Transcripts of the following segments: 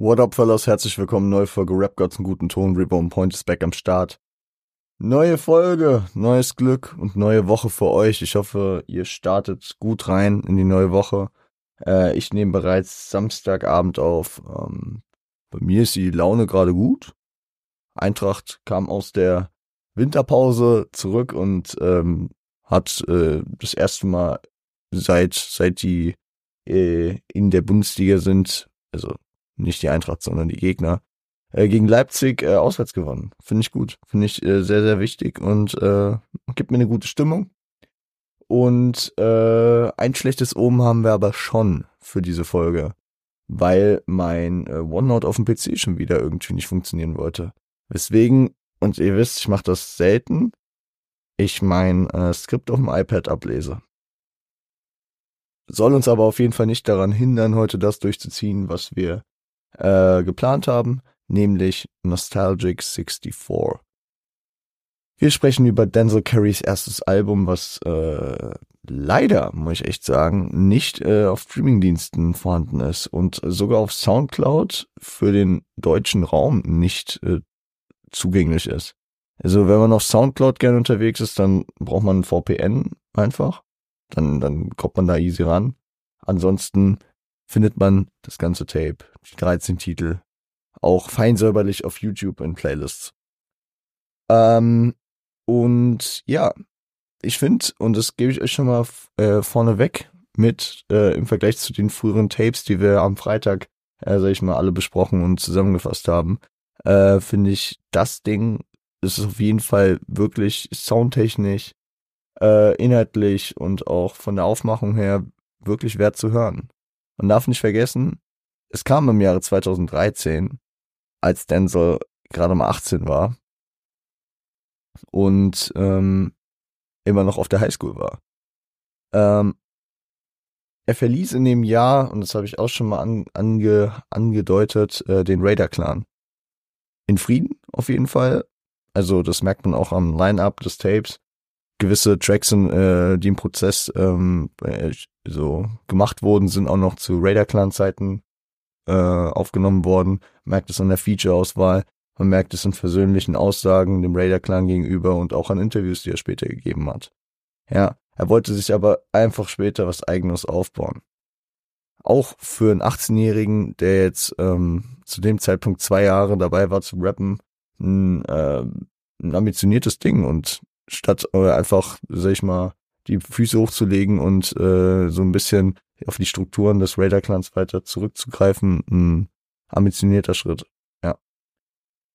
What up, fellas? Herzlich willkommen, neue Folge Rap Gods einen guten Ton. Reborn Point ist back am Start. Neue Folge, neues Glück und neue Woche für euch. Ich hoffe, ihr startet gut rein in die neue Woche. Äh, ich nehme bereits Samstagabend auf. Ähm, bei mir ist die Laune gerade gut. Eintracht kam aus der Winterpause zurück und ähm, hat äh, das erste Mal seit seit die äh, in der Bundesliga sind, also nicht die Eintracht, sondern die Gegner, äh, gegen Leipzig äh, auswärts gewonnen. Finde ich gut. Finde ich äh, sehr, sehr wichtig und äh, gibt mir eine gute Stimmung. Und äh, ein schlechtes Omen haben wir aber schon für diese Folge, weil mein äh, OneNote auf dem PC schon wieder irgendwie nicht funktionieren wollte. Weswegen, und ihr wisst, ich mache das selten, ich mein äh, Skript auf dem iPad ablese. Soll uns aber auf jeden Fall nicht daran hindern, heute das durchzuziehen, was wir äh, geplant haben, nämlich Nostalgic 64. Wir sprechen über Denzel Carys erstes Album, was äh, leider, muss ich echt sagen, nicht äh, auf Streamingdiensten vorhanden ist und sogar auf Soundcloud für den deutschen Raum nicht äh, zugänglich ist. Also wenn man auf Soundcloud gerne unterwegs ist, dann braucht man ein VPN einfach. Dann, dann kommt man da easy ran. Ansonsten findet man das ganze Tape, die 13 Titel, auch fein säuberlich auf YouTube in Playlists. Ähm, und ja, ich finde, und das gebe ich euch schon mal äh, vorneweg mit, äh, im Vergleich zu den früheren Tapes, die wir am Freitag, äh, sag ich mal, alle besprochen und zusammengefasst haben, äh, finde ich, das Ding ist auf jeden Fall wirklich soundtechnisch, äh, inhaltlich und auch von der Aufmachung her wirklich wert zu hören. Man darf nicht vergessen, es kam im Jahre 2013, als Denzel gerade mal 18 war und ähm, immer noch auf der Highschool war. Ähm, er verließ in dem Jahr, und das habe ich auch schon mal an, ange, angedeutet, äh, den Raider-Clan. In Frieden auf jeden Fall. Also das merkt man auch am Line-Up des Tapes. Gewisse Tracks, äh, die im Prozess ähm, äh, so gemacht wurden, sind auch noch zu Raider-Clan-Zeiten äh, aufgenommen worden. Man merkt es an der Feature-Auswahl. Man merkt es in versöhnlichen Aussagen dem Raider-Clan gegenüber und auch an Interviews, die er später gegeben hat. Ja, er wollte sich aber einfach später was eigenes aufbauen. Auch für einen 18-Jährigen, der jetzt ähm, zu dem Zeitpunkt zwei Jahre dabei war zu rappen, ein, äh, ein ambitioniertes Ding und statt äh, einfach, sag ich mal, die Füße hochzulegen und äh, so ein bisschen auf die Strukturen des Raider-Clans weiter zurückzugreifen, ein ambitionierter Schritt. Ja.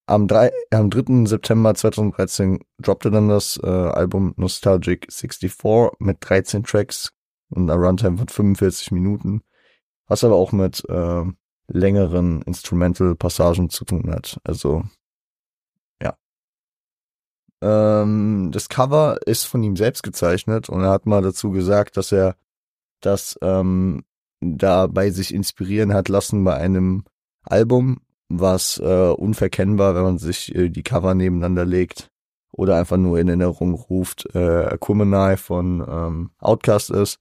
Am, 3, am 3. September 2013 droppte dann das äh, Album Nostalgic 64 mit 13 Tracks und einer Runtime von 45 Minuten, was aber auch mit äh, längeren Instrumental-Passagen zu tun hat. Also ähm, das Cover ist von ihm selbst gezeichnet und er hat mal dazu gesagt, dass er das ähm, dabei sich inspirieren hat lassen bei einem Album, was äh, unverkennbar, wenn man sich äh, die Cover nebeneinander legt oder einfach nur in Erinnerung ruft, äh, Aquemini von ähm, Outcast ist.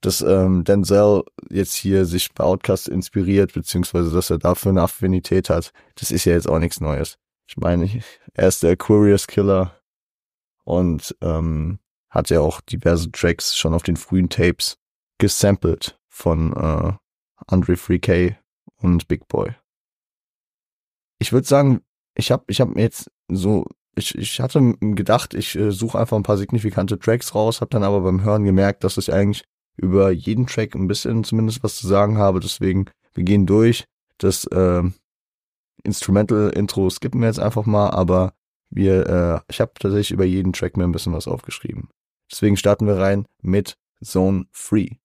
Dass ähm, Denzel jetzt hier sich bei Outcast inspiriert, beziehungsweise dass er dafür eine Affinität hat, das ist ja jetzt auch nichts Neues. Ich meine, er ist der Curious Killer und ähm, hat ja auch diverse Tracks schon auf den frühen Tapes gesampelt von äh, Andre 3K und Big Boy. Ich würde sagen, ich habe ich hab mir jetzt so ich, ich hatte gedacht, ich äh, suche einfach ein paar signifikante Tracks raus, habe dann aber beim Hören gemerkt, dass ich eigentlich über jeden Track ein bisschen zumindest was zu sagen habe. Deswegen, wir gehen durch. Das äh, Instrumental-Intro skippen wir jetzt einfach mal, aber wir, äh, ich habe tatsächlich über jeden Track mir ein bisschen was aufgeschrieben. Deswegen starten wir rein mit Zone Free.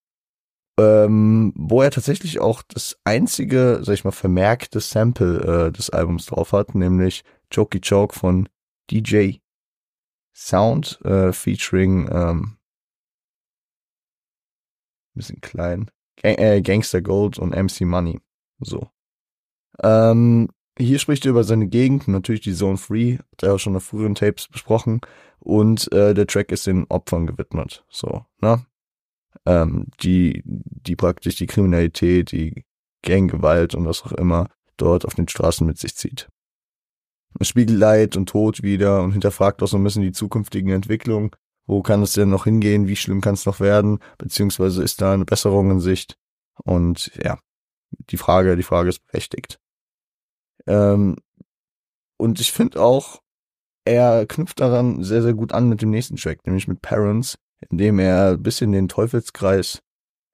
Ähm, wo er tatsächlich auch das einzige, sag ich mal, vermerkte Sample äh, des Albums drauf hat, nämlich Jokey Choke von DJ Sound äh, featuring ähm, bisschen klein Gang äh, Gangster Gold und MC Money. So. Ähm, hier spricht er über seine Gegend, natürlich die Zone Free, hat er auch schon in früheren Tapes besprochen. Und äh, der Track ist den Opfern gewidmet. So, ne? Ähm, die, die praktisch die Kriminalität, die Ganggewalt und was auch immer dort auf den Straßen mit sich zieht. Es spiegelt Leid und Tod wieder und hinterfragt auch so ein bisschen die zukünftigen Entwicklungen. Wo kann es denn noch hingehen? Wie schlimm kann es noch werden? Beziehungsweise ist da eine Besserung in Sicht? Und ja, die Frage, die Frage ist berechtigt. Ähm, und ich finde auch, er knüpft daran sehr, sehr gut an mit dem nächsten Track, nämlich mit Parents, indem er ein bisschen den Teufelskreis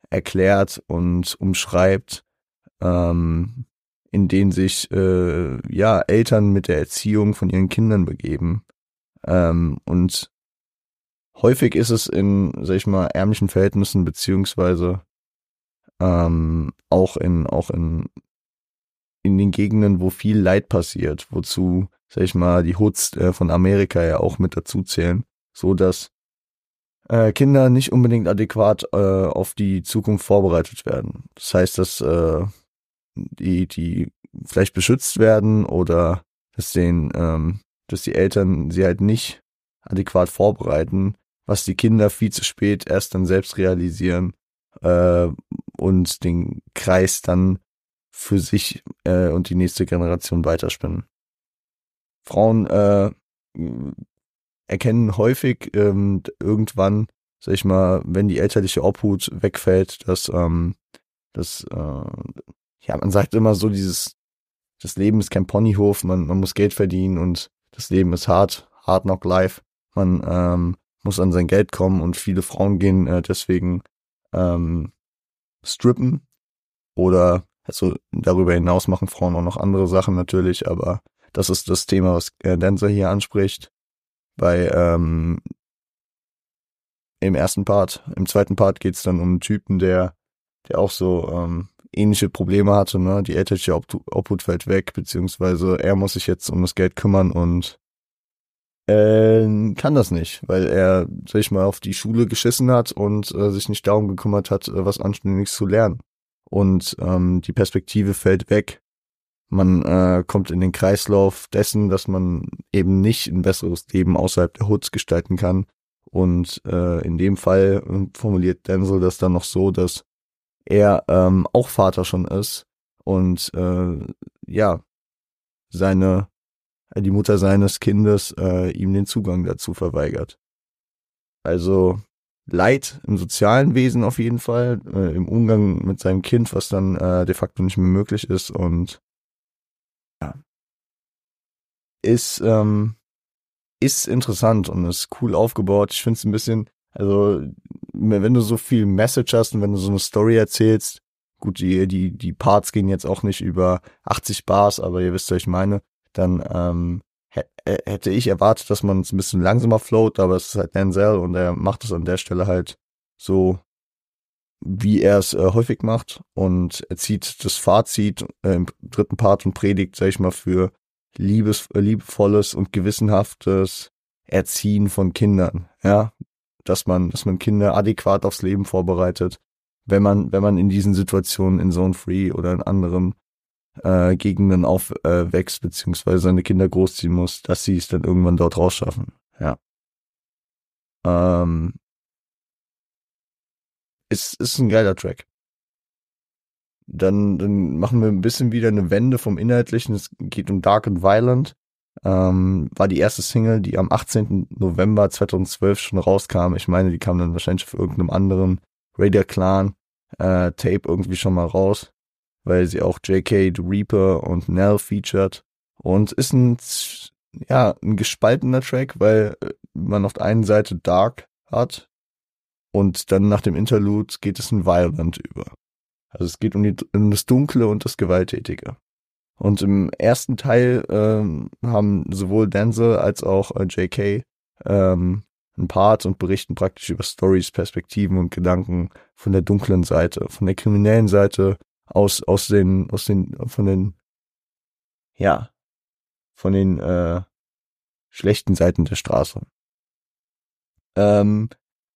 erklärt und umschreibt, ähm, in den sich äh, ja Eltern mit der Erziehung von ihren Kindern begeben. Ähm, und häufig ist es in, sag ich mal, ärmlichen Verhältnissen beziehungsweise ähm, auch in auch in in den Gegenden, wo viel Leid passiert, wozu, sag ich mal, die Hoods äh, von Amerika ja auch mit dazu zählen, so dass äh, Kinder nicht unbedingt adäquat äh, auf die Zukunft vorbereitet werden. Das heißt, dass äh, die, die vielleicht beschützt werden oder dass den, ähm, dass die Eltern sie halt nicht adäquat vorbereiten, was die Kinder viel zu spät erst dann selbst realisieren äh, und den Kreis dann für sich äh, und die nächste Generation weiterspinnen. Frauen äh, erkennen häufig ähm, irgendwann, sag ich mal, wenn die elterliche Obhut wegfällt, dass ähm, das äh, ja man sagt immer so dieses das Leben ist kein Ponyhof, man man muss Geld verdienen und das Leben ist hart, hard knock life. Man ähm, muss an sein Geld kommen und viele Frauen gehen äh, deswegen ähm, strippen oder also darüber hinaus machen Frauen auch noch andere Sachen natürlich, aber das ist das Thema, was äh, Denzel hier anspricht. Bei ähm, im ersten Part, im zweiten Part geht's dann um einen Typen, der, der auch so ähm, ähnliche Probleme hatte, ne? Die elterliche Obhut fällt weg, beziehungsweise er muss sich jetzt um das Geld kümmern und äh, kann das nicht, weil er, sag ich mal, auf die Schule geschissen hat und äh, sich nicht darum gekümmert hat, äh, was Anständiges zu lernen und ähm, die Perspektive fällt weg. Man äh, kommt in den Kreislauf dessen, dass man eben nicht ein besseres Leben außerhalb der Hoods gestalten kann. Und äh, in dem Fall äh, formuliert Denzel das dann noch so, dass er ähm, auch Vater schon ist und äh, ja seine die Mutter seines Kindes äh, ihm den Zugang dazu verweigert. Also Leid im sozialen Wesen auf jeden Fall, äh, im Umgang mit seinem Kind, was dann äh, de facto nicht mehr möglich ist und ja, ist ähm, ist interessant und ist cool aufgebaut. Ich finde es ein bisschen, also wenn du so viel Message hast und wenn du so eine Story erzählst, gut, die die die Parts gehen jetzt auch nicht über 80 Bars, aber ihr wisst, was ich meine, dann ähm, hätte ich erwartet, dass man es ein bisschen langsamer float, aber es ist halt Denzel und er macht es an der Stelle halt so, wie er es äh, häufig macht. Und er zieht das Fazit äh, im dritten Part und predigt, sag ich mal, für liebes, äh, liebevolles und gewissenhaftes Erziehen von Kindern, ja, dass man, dass man Kinder adäquat aufs Leben vorbereitet, wenn man, wenn man in diesen Situationen in Zone Free oder in anderen äh, Gegenden aufwächst, äh, beziehungsweise seine Kinder großziehen muss, dass sie es dann irgendwann dort rausschaffen. Ja. Ähm, ist, ist ein geiler Track. Dann, dann machen wir ein bisschen wieder eine Wende vom Inhaltlichen. Es geht um Dark and Violent. Ähm, war die erste Single, die am 18. November 2012 schon rauskam. Ich meine, die kam dann wahrscheinlich für irgendeinem anderen Raider Clan äh, Tape irgendwie schon mal raus weil sie auch J.K. The Reaper und Nell featured. Und ist ein, ja, ein gespaltener Track, weil äh, man auf der einen Seite Dark hat und dann nach dem Interlude geht es in Violent über. Also es geht um, die, um das Dunkle und das Gewalttätige. Und im ersten Teil ähm, haben sowohl Denzel als auch äh, J.K. Ähm, ein Part und berichten praktisch über Stories, Perspektiven und Gedanken von der dunklen Seite, von der kriminellen Seite aus, aus den, aus den, von den, ja, von den äh, schlechten Seiten der Straße. Ähm,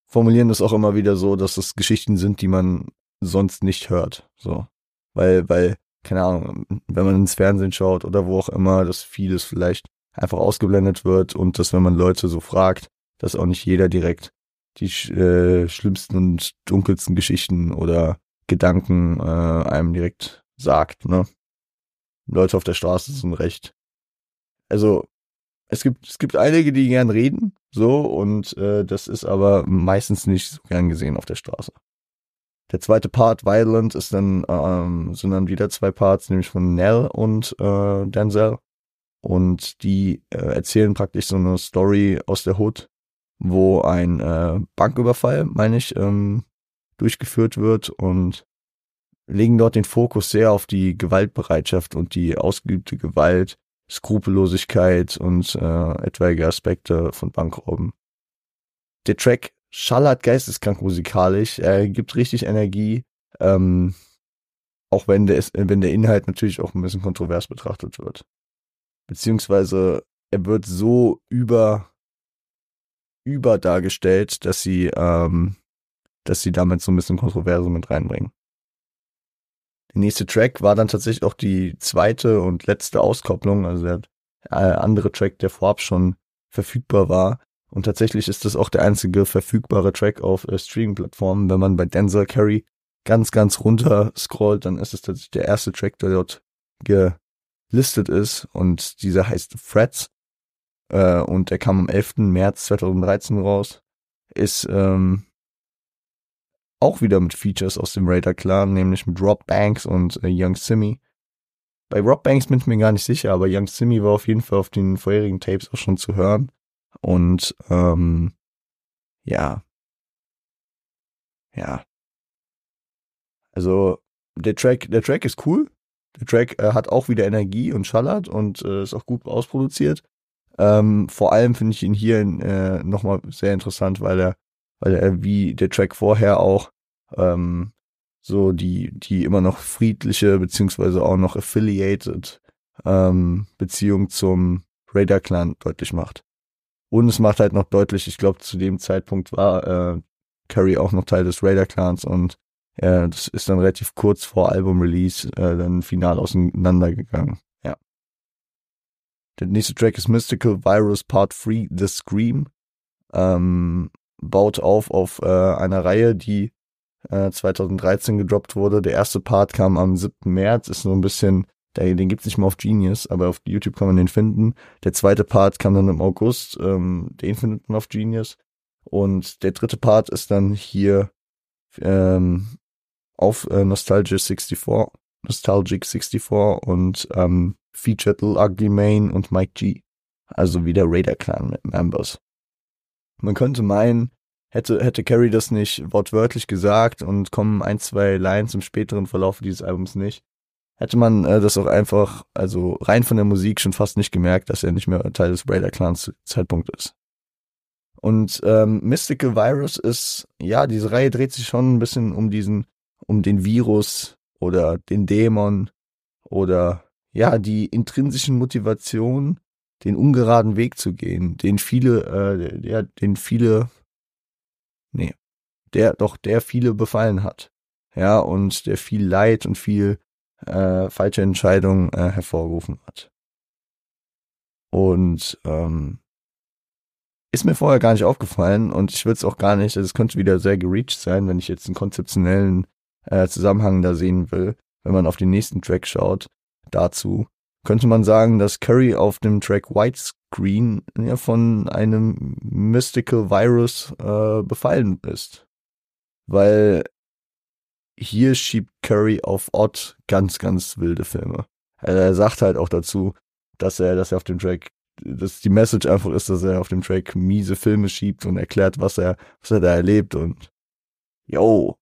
formulieren das auch immer wieder so, dass das Geschichten sind, die man sonst nicht hört. So. Weil, weil, keine Ahnung, wenn man ins Fernsehen schaut oder wo auch immer, dass vieles vielleicht einfach ausgeblendet wird und dass, wenn man Leute so fragt, dass auch nicht jeder direkt die äh, schlimmsten und dunkelsten Geschichten oder Gedanken äh, einem direkt sagt. Ne? Leute auf der Straße sind recht. Also es gibt es gibt einige, die gern reden, so und äh, das ist aber meistens nicht so gern gesehen auf der Straße. Der zweite Part, Violent, ist dann ähm, sind dann wieder zwei Parts, nämlich von Nell und äh, Denzel und die äh, erzählen praktisch so eine Story aus der Hood, wo ein äh, Banküberfall, meine ich, ähm, durchgeführt wird und legen dort den Fokus sehr auf die Gewaltbereitschaft und die ausgeübte Gewalt, Skrupellosigkeit und äh, etwaige Aspekte von Bankrauben. Der Track schallert geisteskrank musikalisch, er gibt richtig Energie, ähm, auch wenn der, wenn der Inhalt natürlich auch ein bisschen kontrovers betrachtet wird. Beziehungsweise er wird so über über dargestellt, dass sie ähm, dass sie damit so ein bisschen Kontroverse mit reinbringen. Der nächste Track war dann tatsächlich auch die zweite und letzte Auskopplung, also der äh, andere Track, der vorab schon verfügbar war. Und tatsächlich ist das auch der einzige verfügbare Track auf äh, Streaming-Plattformen. Wenn man bei Denzel Carey ganz, ganz runter scrollt, dann ist es tatsächlich der erste Track, der dort gelistet ist. Und dieser heißt Frets. Äh, und der kam am 11. März 2013 raus. Ist ähm, auch wieder mit Features aus dem Raider Clan, nämlich mit Rob Banks und äh, Young Simmy. Bei Rob Banks bin ich mir gar nicht sicher, aber Young Simmy war auf jeden Fall auf den vorherigen Tapes auch schon zu hören. Und ähm, ja. Ja. Also der Track, der Track ist cool. Der Track äh, hat auch wieder Energie und schallert und äh, ist auch gut ausproduziert. Ähm, vor allem finde ich ihn hier äh, nochmal sehr interessant, weil er, weil er wie der Track vorher auch ähm, so die, die immer noch friedliche, beziehungsweise auch noch affiliated ähm, Beziehung zum Raider Clan deutlich macht. Und es macht halt noch deutlich, ich glaube, zu dem Zeitpunkt war äh, Curry auch noch Teil des Raider Clans und äh, das ist dann relativ kurz vor Album-Release äh, dann final auseinandergegangen. Ja. Der nächste Track ist Mystical Virus Part 3 The Scream. Ähm, baut auf auf äh, einer Reihe, die 2013 äh, gedroppt wurde. Der erste Part kam am 7. März, ist so ein bisschen, den gibt's nicht mehr auf Genius, aber auf YouTube kann man den finden. Der zweite Part kam dann im August, ähm, den findet man auf Genius. Und der dritte Part ist dann hier ähm, auf äh, Nostalgia 64, Nostalgic 64 und ähm, featured Lil Ugly Mane und Mike G. Also wieder Raider Clan Members. Man könnte meinen, hätte, hätte Carrie das nicht wortwörtlich gesagt und kommen ein, zwei Lines im späteren Verlauf dieses Albums nicht, hätte man äh, das auch einfach, also rein von der Musik schon fast nicht gemerkt, dass er nicht mehr Teil des Raider Clans Zeitpunkt ist. Und ähm, Mystical Virus ist, ja, diese Reihe dreht sich schon ein bisschen um diesen, um den Virus oder den Dämon oder ja, die intrinsischen Motivationen, den ungeraden Weg zu gehen, den viele, äh, ja, den viele Nee. Der, doch, der viele befallen hat. Ja, und der viel Leid und viel äh, falsche Entscheidungen äh, hervorgerufen hat. Und ähm, ist mir vorher gar nicht aufgefallen und ich würde es auch gar nicht, es könnte wieder sehr gereached sein, wenn ich jetzt einen konzeptionellen äh, Zusammenhang da sehen will, wenn man auf den nächsten Track schaut, dazu, könnte man sagen, dass Curry auf dem Track Widescreen ja, von einem Mystical Virus äh, befallen ist. Weil hier schiebt Curry auf Odd ganz, ganz wilde Filme. Er sagt halt auch dazu, dass er, dass er auf dem Track, dass die Message einfach ist, dass er auf dem Track miese Filme schiebt und erklärt, was er, was er da erlebt und yo.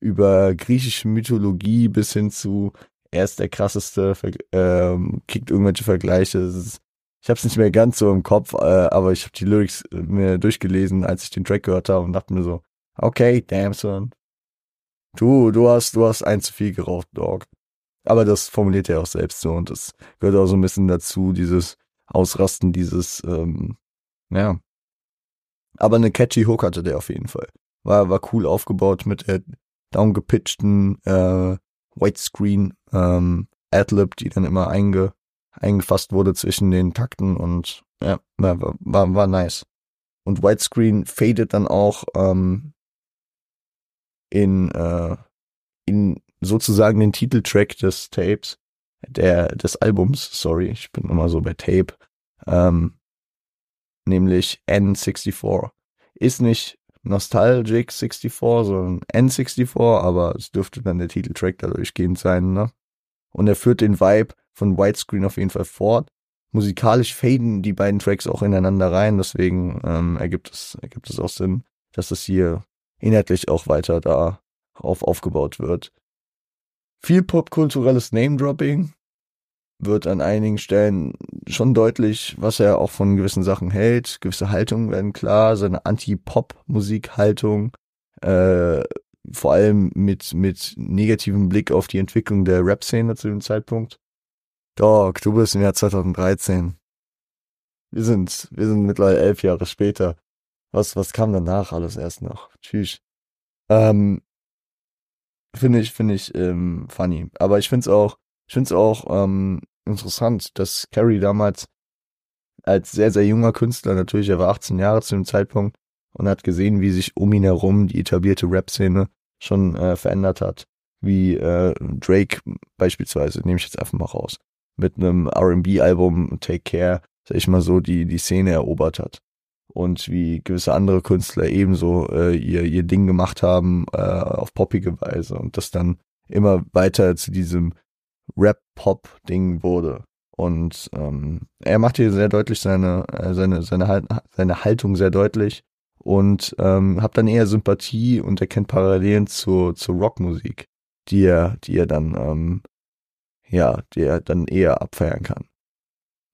Über griechische Mythologie bis hin zu er ist der krasseste, ähm, kriegt irgendwelche Vergleiche. Ist, ich habe es nicht mehr ganz so im Kopf, äh, aber ich habe die Lyrics äh, mir durchgelesen, als ich den Track gehört habe und dachte mir so, okay, damn son. Du, du hast, du hast ein zu viel geraucht, Dog. Aber das formuliert er auch selbst so und das gehört auch so ein bisschen dazu, dieses Ausrasten, dieses, ähm, ja. Aber eine catchy Hook hatte der auf jeden Fall. War, war cool aufgebaut mit der downgepitchten äh, Whitescreen ähm, Adlib, die dann immer einge, eingefasst wurde zwischen den Takten und ja, war, war, war nice. Und Widescreen fadet dann auch ähm, in, äh, in sozusagen den Titeltrack des Tapes, der, des Albums, sorry, ich bin immer so bei Tape, ähm, nämlich N64. Ist nicht Nostalgic 64, sondern N64, aber es dürfte dann der Titeltrack da durchgehend sein, ne? Und er führt den Vibe von Widescreen auf jeden Fall fort. Musikalisch faden die beiden Tracks auch ineinander rein, deswegen ähm, ergibt es ergibt es auch Sinn, dass es hier inhaltlich auch weiter da auf aufgebaut wird. Viel popkulturelles Name-Dropping wird an einigen Stellen schon deutlich, was er auch von gewissen Sachen hält. Gewisse Haltungen werden klar, seine Anti-Pop-Musik-Haltung, äh, vor allem mit, mit negativem Blick auf die Entwicklung der Rap-Szene zu dem Zeitpunkt. Dog, du bist im Jahr 2013. Wir sind, wir sind mittlerweile elf Jahre später. Was, was kam danach alles erst noch? Tschüss. Ähm, finde ich, finde ich ähm, funny. Aber ich finde es auch, ich finde es auch ähm, interessant, dass Carrie damals als sehr, sehr junger Künstler, natürlich, er war 18 Jahre zu dem Zeitpunkt und hat gesehen, wie sich um ihn herum die etablierte Rap-Szene schon äh, verändert hat. Wie äh, Drake beispielsweise, nehme ich jetzt einfach mal raus, mit einem R&B-Album Take Care, sag ich mal so, die, die Szene erobert hat und wie gewisse andere Künstler ebenso äh, ihr, ihr Ding gemacht haben äh, auf poppige Weise und das dann immer weiter zu diesem Rap-Pop-Ding wurde. Und ähm, er macht hier sehr deutlich seine, äh, seine, seine, seine Haltung sehr deutlich und ähm, hat dann eher Sympathie und erkennt Parallelen zur, zur Rockmusik, die er, die er dann, ähm, ja, die er dann eher abfeiern kann.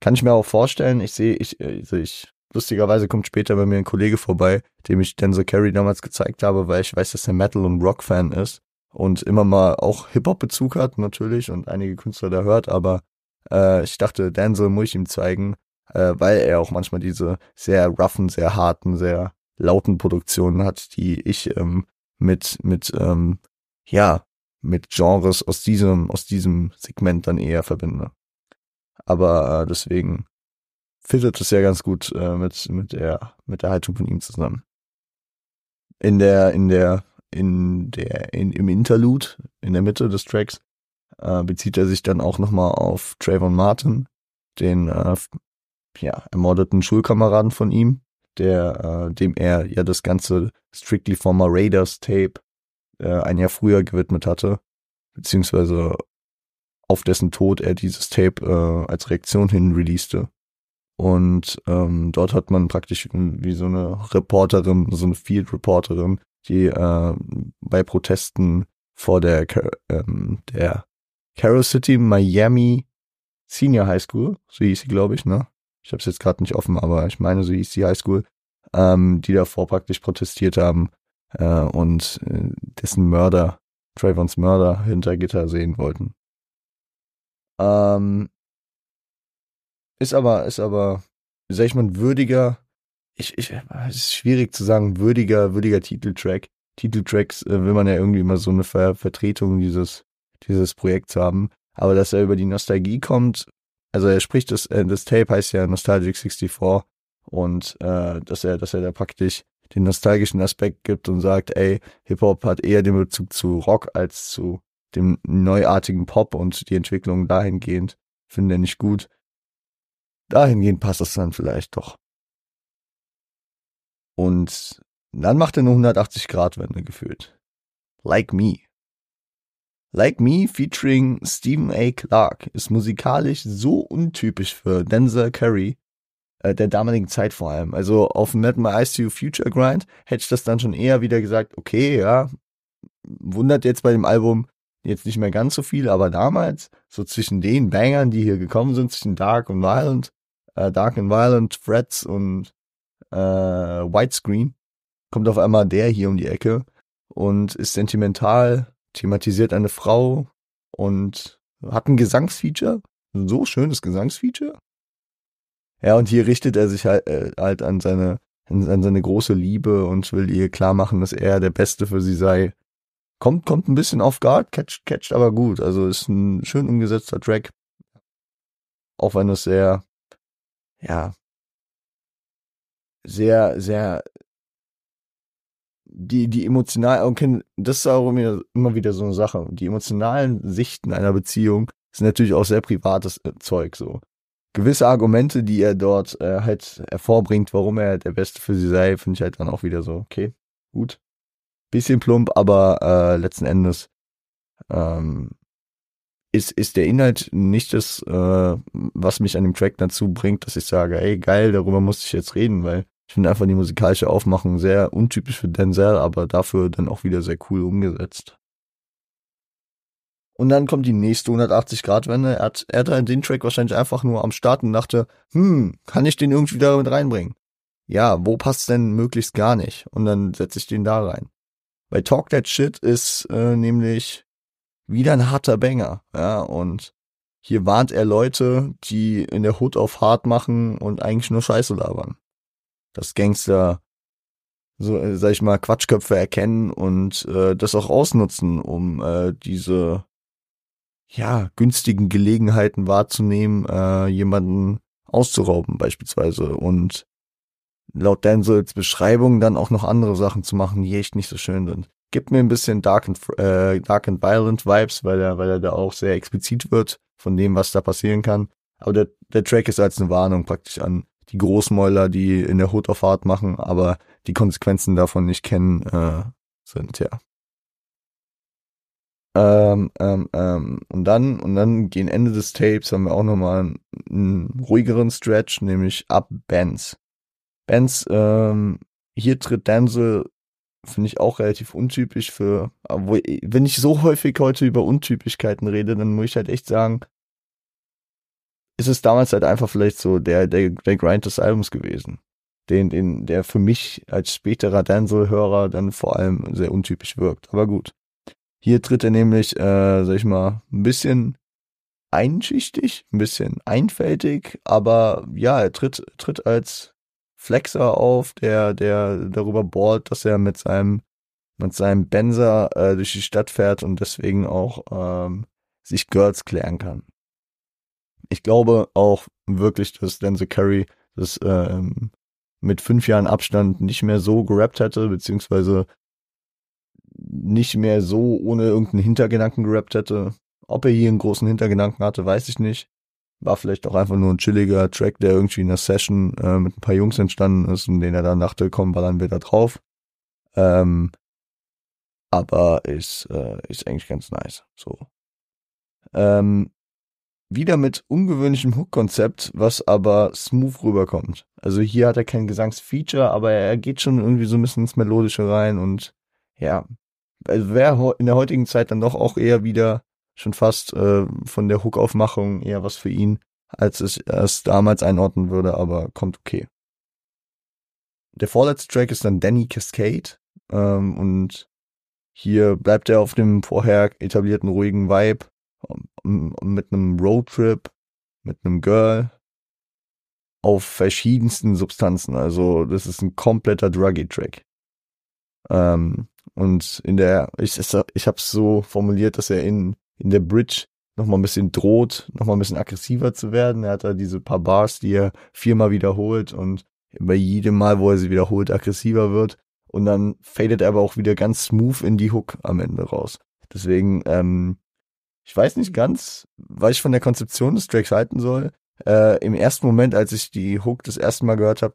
Kann ich mir auch vorstellen, ich sehe, ich, also ich Lustigerweise kommt später bei mir ein Kollege vorbei, dem ich Denzel Carey damals gezeigt habe, weil ich weiß, dass er Metal- und Rock-Fan ist und immer mal auch Hip-Hop-Bezug hat natürlich und einige Künstler da hört, aber äh, ich dachte, Denzel muss ich ihm zeigen, äh, weil er auch manchmal diese sehr roughen, sehr harten, sehr lauten Produktionen hat, die ich ähm, mit, mit, ähm, ja, mit Genres aus diesem, aus diesem Segment dann eher verbinde. Aber äh, deswegen fittet es ja ganz gut äh, mit, mit der, mit der Haltung von ihm zusammen. In der, in der, in der, in, im Interlude, in der Mitte des Tracks, äh, bezieht er sich dann auch nochmal auf Trayvon Martin, den, äh, ja, ermordeten Schulkameraden von ihm, der, äh, dem er ja das ganze Strictly Former Raiders Tape äh, ein Jahr früher gewidmet hatte, beziehungsweise auf dessen Tod er dieses Tape äh, als Reaktion hin releaste. Und ähm, dort hat man praktisch wie so eine Reporterin, so eine Field Reporterin, die äh, bei Protesten vor der, ähm, der Carroll City Miami Senior High School, so hieß sie, glaube ich, ne? Ich habe es jetzt gerade nicht offen, aber ich meine, so hieß die High School, ähm, die davor praktisch protestiert haben äh, und äh, dessen Mörder, Trayvons Mörder hinter Gitter sehen wollten. Ähm, ist aber, ist aber, sag ich mal, würdiger, ich, ich, es ist schwierig zu sagen, würdiger, würdiger Titeltrack. Titeltracks äh, will man ja irgendwie immer so eine Ver Vertretung dieses, dieses Projekts haben. Aber dass er über die Nostalgie kommt, also er spricht das, äh, das Tape heißt ja Nostalgic 64 und äh, dass er, dass er da praktisch den nostalgischen Aspekt gibt und sagt, ey, Hip-Hop hat eher den Bezug zu Rock als zu dem neuartigen Pop und die Entwicklung dahingehend finde er nicht gut. Dahingehend passt das dann vielleicht doch. Und dann macht er eine 180-Grad-Wende gefühlt. Like Me. Like Me featuring Stephen A. Clark ist musikalisch so untypisch für Denzel Curry, äh, der damaligen Zeit vor allem. Also auf dem Mad My Eyes to Future Grind hätte ich das dann schon eher wieder gesagt, okay, ja, wundert jetzt bei dem Album jetzt nicht mehr ganz so viel, aber damals, so zwischen den Bangern, die hier gekommen sind, zwischen Dark und Violent, äh, Dark and Violent, Threads und äh, Widescreen, kommt auf einmal der hier um die Ecke und ist sentimental, thematisiert eine Frau und hat ein Gesangsfeature, ein so schönes Gesangsfeature. Ja, und hier richtet er sich halt, äh, halt an seine an seine große Liebe und will ihr klar machen, dass er der Beste für sie sei. Kommt, kommt ein bisschen auf Guard, catcht, catcht aber gut. Also ist ein schön umgesetzter Track. Auch wenn es sehr ja, sehr, sehr die, die emotional, okay, das ist auch immer, immer wieder so eine Sache. Die emotionalen Sichten einer Beziehung sind natürlich auch sehr privates äh, Zeug, so. Gewisse Argumente, die er dort äh, halt hervorbringt, warum er der Beste für sie sei, finde ich halt dann auch wieder so, okay, gut. Bisschen plump, aber äh, letzten Endes ähm, ist, ist der Inhalt nicht das, äh, was mich an dem Track dazu bringt, dass ich sage, ey, geil, darüber muss ich jetzt reden, weil ich finde einfach die musikalische Aufmachung sehr untypisch für Denzel, aber dafür dann auch wieder sehr cool umgesetzt. Und dann kommt die nächste 180-Grad-Wende. Er hat, er hat den Track wahrscheinlich einfach nur am Start und dachte, hm, kann ich den irgendwie da mit reinbringen? Ja, wo passt denn möglichst gar nicht? Und dann setze ich den da rein. Bei Talk That Shit ist äh, nämlich wieder ein harter Banger, ja, und hier warnt er Leute, die in der Hood auf hart machen und eigentlich nur Scheiße labern dass Gangster so, äh, sag ich mal, Quatschköpfe erkennen und äh, das auch ausnutzen, um äh, diese ja günstigen Gelegenheiten wahrzunehmen, äh, jemanden auszurauben beispielsweise und laut Denzels Beschreibung dann auch noch andere Sachen zu machen, die echt nicht so schön sind. Gibt mir ein bisschen Dark and, äh, Dark and Violent Vibes, weil er, weil er da auch sehr explizit wird von dem, was da passieren kann. Aber der, der Track ist als eine Warnung praktisch an die Großmäuler, die in der Hut auf Hart machen, aber die Konsequenzen davon nicht kennen, äh, sind, ja. Ähm, ähm, ähm, und dann, und dann gegen Ende des Tapes haben wir auch nochmal einen, einen ruhigeren Stretch, nämlich ab Benz. Benz, ähm, hier tritt Denzel, finde ich auch relativ untypisch für, aber wenn ich so häufig heute über Untypischkeiten rede, dann muss ich halt echt sagen, ist es damals halt einfach vielleicht so der, der, der Grind des Albums gewesen. Den, den, der für mich als späterer Denzel-Hörer dann vor allem sehr untypisch wirkt. Aber gut. Hier tritt er nämlich, äh, sag ich mal, ein bisschen einschichtig, ein bisschen einfältig, aber ja, er tritt, tritt als Flexer auf, der, der darüber bohrt, dass er mit seinem, mit seinem Benzer äh, durch die Stadt fährt und deswegen auch ähm, sich Girls klären kann ich glaube auch wirklich, dass Denzel Curry das ähm, mit fünf Jahren Abstand nicht mehr so gerappt hätte, beziehungsweise nicht mehr so ohne irgendeinen Hintergedanken gerappt hätte. Ob er hier einen großen Hintergedanken hatte, weiß ich nicht. War vielleicht auch einfach nur ein chilliger Track, der irgendwie in einer Session äh, mit ein paar Jungs entstanden ist und den er dann dachte, komm, ballern wir da drauf. Ähm, aber ist, äh, ist eigentlich ganz nice. So. Ähm, wieder mit ungewöhnlichem Hook-Konzept, was aber smooth rüberkommt. Also hier hat er kein Gesangsfeature, aber er geht schon irgendwie so ein bisschen ins Melodische rein und ja, also wäre in der heutigen Zeit dann doch auch eher wieder schon fast äh, von der Hook-Aufmachung eher was für ihn, als ich es damals einordnen würde, aber kommt okay. Der vorletzte Track ist dann Danny Cascade ähm, und hier bleibt er auf dem vorher etablierten ruhigen Vibe mit einem Roadtrip, mit einem Girl auf verschiedensten Substanzen. Also das ist ein kompletter Druggy-Track. Ähm, und in der, ich, ich habe es so formuliert, dass er in, in der Bridge nochmal ein bisschen droht, nochmal ein bisschen aggressiver zu werden. Er hat da diese paar Bars, die er viermal wiederholt und bei jedem Mal, wo er sie wiederholt, aggressiver wird. Und dann fadet er aber auch wieder ganz smooth in die Hook am Ende raus. Deswegen ähm, ich weiß nicht ganz, was ich von der Konzeption des Tracks halten soll. Äh, Im ersten Moment, als ich die Hook das erste Mal gehört habe,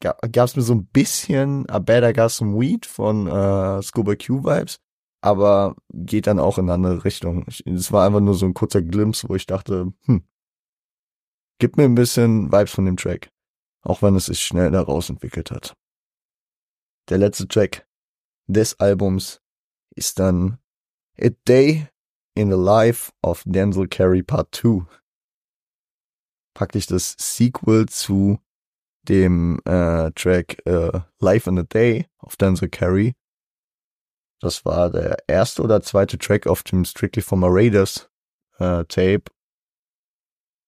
gab es mir so ein bisschen A Better Got Some Weed von äh, Scuba Q Vibes, aber geht dann auch in eine andere Richtung. Es war einfach nur so ein kurzer Glimpse, wo ich dachte, hm, gib mir ein bisschen Vibes von dem Track, auch wenn es sich schnell daraus entwickelt hat. Der letzte Track des Albums ist dann A Day in the Life of Denzel Carey Part 2. Praktisch das Sequel zu dem äh, Track äh, Life in a Day of Denzel Carey. Das war der erste oder zweite Track auf dem Strictly for My Raiders äh, Tape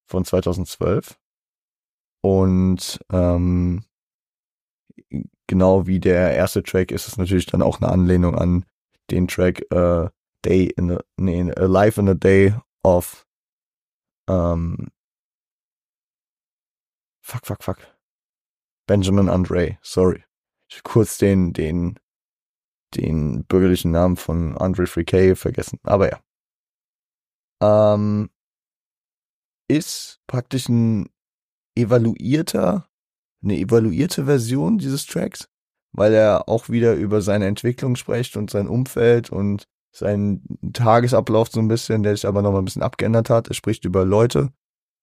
von 2012. Und ähm, genau wie der erste Track ist es natürlich dann auch eine Anlehnung an den Track äh, day in a, nee, a life in a day of um, fuck, fuck, fuck. Benjamin Andre, sorry. Ich kurz den, den den bürgerlichen Namen von Andre Friquet vergessen. Aber ja. Ähm, ist praktisch ein evaluierter, eine evaluierte Version dieses Tracks, weil er auch wieder über seine Entwicklung spricht und sein Umfeld und seinen Tagesablauf so ein bisschen, der sich aber noch mal ein bisschen abgeändert hat. Er spricht über Leute,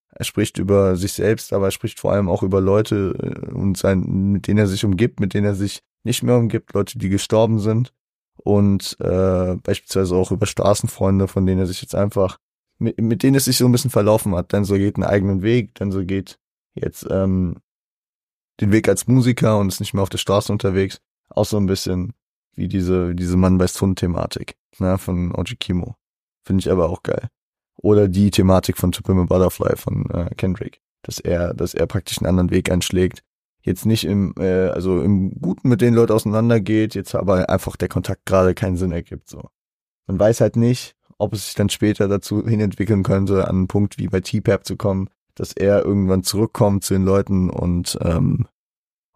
er spricht über sich selbst, aber er spricht vor allem auch über Leute äh, und sein, mit denen er sich umgibt, mit denen er sich nicht mehr umgibt, Leute, die gestorben sind und äh, beispielsweise auch über Straßenfreunde, von denen er sich jetzt einfach mit, mit denen es sich so ein bisschen verlaufen hat. Dann so geht einen eigenen Weg, dann so geht jetzt ähm, den Weg als Musiker und ist nicht mehr auf der Straße unterwegs. Auch so ein bisschen wie diese, diese Mann bei Hund-Thematik ne, von Oji Kimo. Finde ich aber auch geil. Oder die Thematik von To Pimp Butterfly von äh, Kendrick. Dass er, dass er praktisch einen anderen Weg einschlägt. Jetzt nicht im, äh, also im Guten mit den Leuten auseinandergeht, jetzt aber einfach der Kontakt gerade keinen Sinn ergibt. So. Man weiß halt nicht, ob es sich dann später dazu hin entwickeln könnte, an einen Punkt wie bei T-Pap zu kommen, dass er irgendwann zurückkommt zu den Leuten und ähm,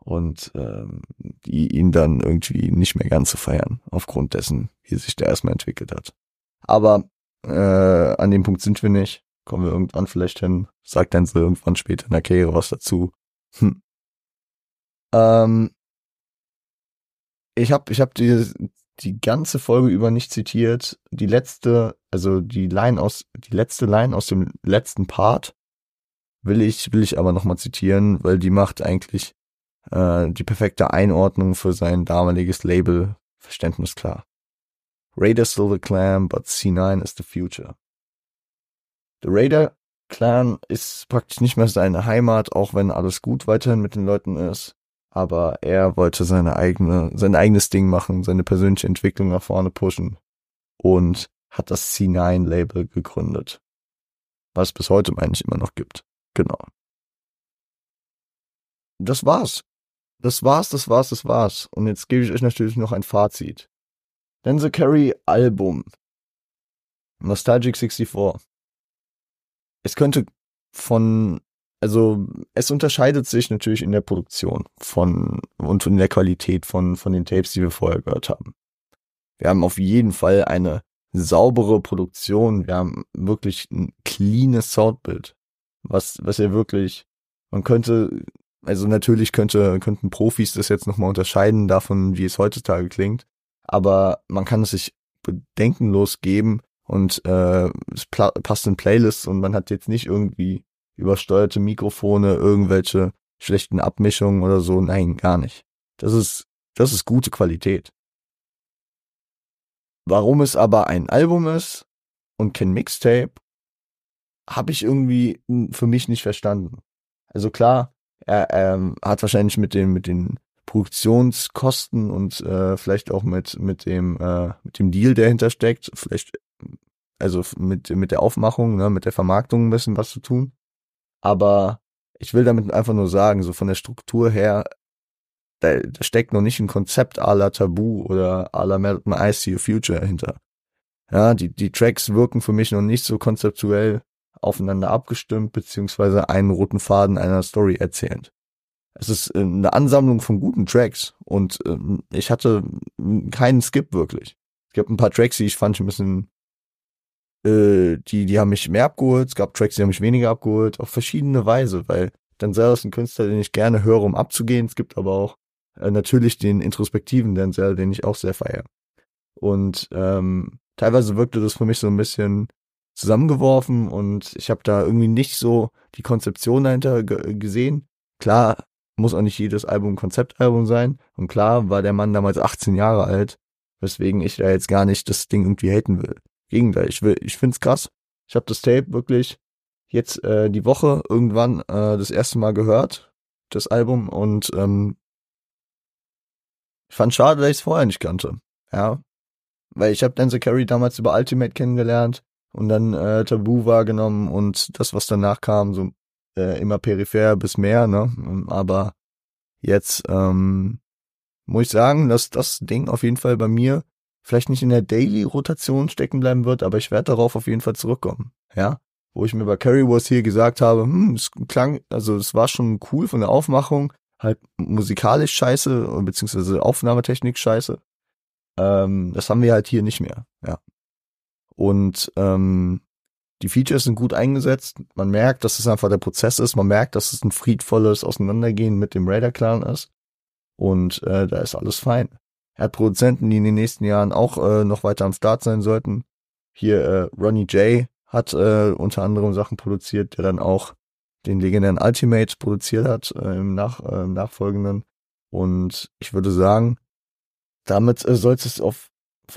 und ähm, die ihn dann irgendwie nicht mehr ganz zu feiern, aufgrund dessen, wie sich der erstmal entwickelt hat. Aber äh, an dem Punkt sind wir nicht. Kommen wir irgendwann vielleicht hin. Sagt dann so irgendwann später in der Karriere was dazu. Hm. Ähm, ich habe ich hab die, die ganze Folge über nicht zitiert. Die letzte, also die Line aus, die letzte Line aus dem letzten Part will ich, will ich aber nochmal zitieren, weil die macht eigentlich äh, die perfekte Einordnung für sein damaliges Label Verständnis klar. Raider still the clan, but C9 is the future. Der Raider Clan ist praktisch nicht mehr seine Heimat, auch wenn alles gut weiterhin mit den Leuten ist aber er wollte seine eigene, sein eigenes Ding machen, seine persönliche Entwicklung nach vorne pushen und hat das C9-Label gegründet. Was es bis heute, meine ich, immer noch gibt. Genau. Das war's. Das war's, das war's, das war's. Und jetzt gebe ich euch natürlich noch ein Fazit. Denzel Carey Album. Nostalgic 64. Es könnte von also es unterscheidet sich natürlich in der Produktion von und in der Qualität von von den Tapes, die wir vorher gehört haben. Wir haben auf jeden Fall eine saubere Produktion, wir haben wirklich ein cleanes Soundbild, was was ja wirklich man könnte also natürlich könnte könnten Profis das jetzt nochmal unterscheiden davon, wie es heutzutage klingt, aber man kann es sich bedenkenlos geben und äh, es passt in Playlists und man hat jetzt nicht irgendwie übersteuerte Mikrofone, irgendwelche schlechten Abmischungen oder so. Nein, gar nicht. Das ist, das ist gute Qualität. Warum es aber ein Album ist und kein Mixtape, habe ich irgendwie für mich nicht verstanden. Also klar, er, er hat wahrscheinlich mit den mit den Produktionskosten und äh, vielleicht auch mit mit dem äh, mit dem Deal, der hintersteckt, vielleicht also mit mit der Aufmachung, ne, mit der Vermarktung ein bisschen was zu tun. Aber ich will damit einfach nur sagen, so von der Struktur her, da, da steckt noch nicht ein Konzept à la Tabu oder à la Melton Ice See Future hinter. Ja, die, die Tracks wirken für mich noch nicht so konzeptuell aufeinander abgestimmt, beziehungsweise einen roten Faden einer Story erzählend. Es ist äh, eine Ansammlung von guten Tracks und ähm, ich hatte keinen Skip wirklich. Es gibt ein paar Tracks, die ich fand ein bisschen äh, die, die haben mich mehr abgeholt, es gab Tracks, die haben mich weniger abgeholt, auf verschiedene Weise, weil Denzel ist ein Künstler, den ich gerne höre, um abzugehen. Es gibt aber auch äh, natürlich den introspektiven Denzel, den ich auch sehr feiere. Und ähm, teilweise wirkte das für mich so ein bisschen zusammengeworfen und ich habe da irgendwie nicht so die Konzeption dahinter gesehen. Klar, muss auch nicht jedes Album ein Konzeptalbum sein. Und klar war der Mann damals 18 Jahre alt, weswegen ich da jetzt gar nicht das Ding irgendwie haten will. Gegenteil, ich will, ich find's krass. Ich habe das Tape wirklich jetzt äh, die Woche irgendwann äh, das erste Mal gehört, das Album, und ähm, ich fand schade, dass ich es vorher nicht kannte. Ja. Weil ich habe Denzel Carey damals über Ultimate kennengelernt und dann äh, Tabu wahrgenommen und das, was danach kam, so äh, immer peripher bis mehr, ne? Aber jetzt ähm, muss ich sagen, dass das Ding auf jeden Fall bei mir vielleicht nicht in der Daily-Rotation stecken bleiben wird, aber ich werde darauf auf jeden Fall zurückkommen. Ja, wo ich mir bei Currywurst hier gesagt habe, hm, es klang, also es war schon cool von der Aufmachung, halt musikalisch scheiße, beziehungsweise Aufnahmetechnik scheiße. Ähm, das haben wir halt hier nicht mehr, ja. Und ähm, die Features sind gut eingesetzt. Man merkt, dass es einfach der Prozess ist. Man merkt, dass es ein friedvolles Auseinandergehen mit dem Raider-Clan ist. Und äh, da ist alles fein. Er hat Produzenten, die in den nächsten Jahren auch äh, noch weiter am Start sein sollten. Hier äh, Ronnie J hat äh, unter anderem Sachen produziert, der dann auch den legendären Ultimate produziert hat äh, im, Nach äh, im Nachfolgenden. Und ich würde sagen, damit äh, soll es auf,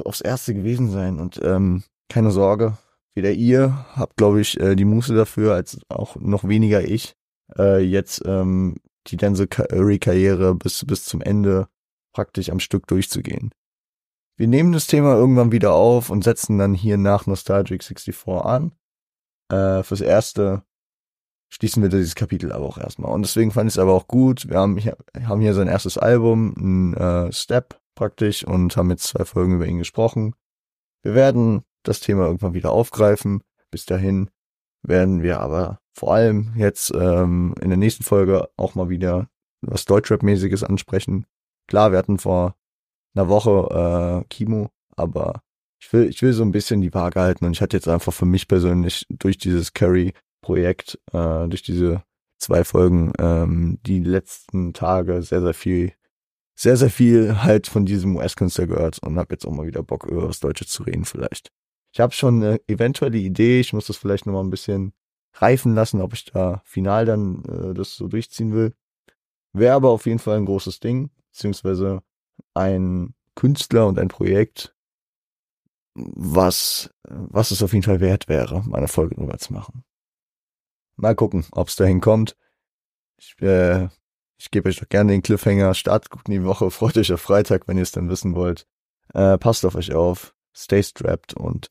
aufs Erste gewesen sein. Und ähm, keine Sorge, weder ihr habt, glaube ich, äh, die Muße dafür, als auch noch weniger ich, äh, jetzt ähm, die Denzel-Karriere bis, bis zum Ende praktisch am Stück durchzugehen. Wir nehmen das Thema irgendwann wieder auf und setzen dann hier nach Nostalgic 64 an. Äh, fürs Erste schließen wir dieses Kapitel aber auch erstmal. Und deswegen fand ich es aber auch gut. Wir haben hier, haben hier sein erstes Album, ein äh, Step praktisch, und haben jetzt zwei Folgen über ihn gesprochen. Wir werden das Thema irgendwann wieder aufgreifen. Bis dahin werden wir aber vor allem jetzt ähm, in der nächsten Folge auch mal wieder was Deutschrap-mäßiges ansprechen. Klar, wir hatten vor einer Woche äh, Kimo, aber ich will, ich will so ein bisschen die Waage halten und ich hatte jetzt einfach für mich persönlich durch dieses Curry-Projekt, äh, durch diese zwei Folgen, ähm, die letzten Tage sehr, sehr viel, sehr, sehr viel halt von diesem US-Künstler gehört und habe jetzt auch mal wieder Bock, über was Deutsches zu reden vielleicht. Ich habe schon eine eventuelle Idee, ich muss das vielleicht noch mal ein bisschen reifen lassen, ob ich da final dann äh, das so durchziehen will. Wäre aber auf jeden Fall ein großes Ding, beziehungsweise ein Künstler und ein Projekt, was, was es auf jeden Fall wert wäre, meine Folge drüber zu machen. Mal gucken, ob es dahin kommt. Ich, äh, ich gebe euch doch gerne den Cliffhanger. Start gut in die Woche. Freut euch auf Freitag, wenn ihr es dann wissen wollt. Äh, passt auf euch auf. Stay strapped und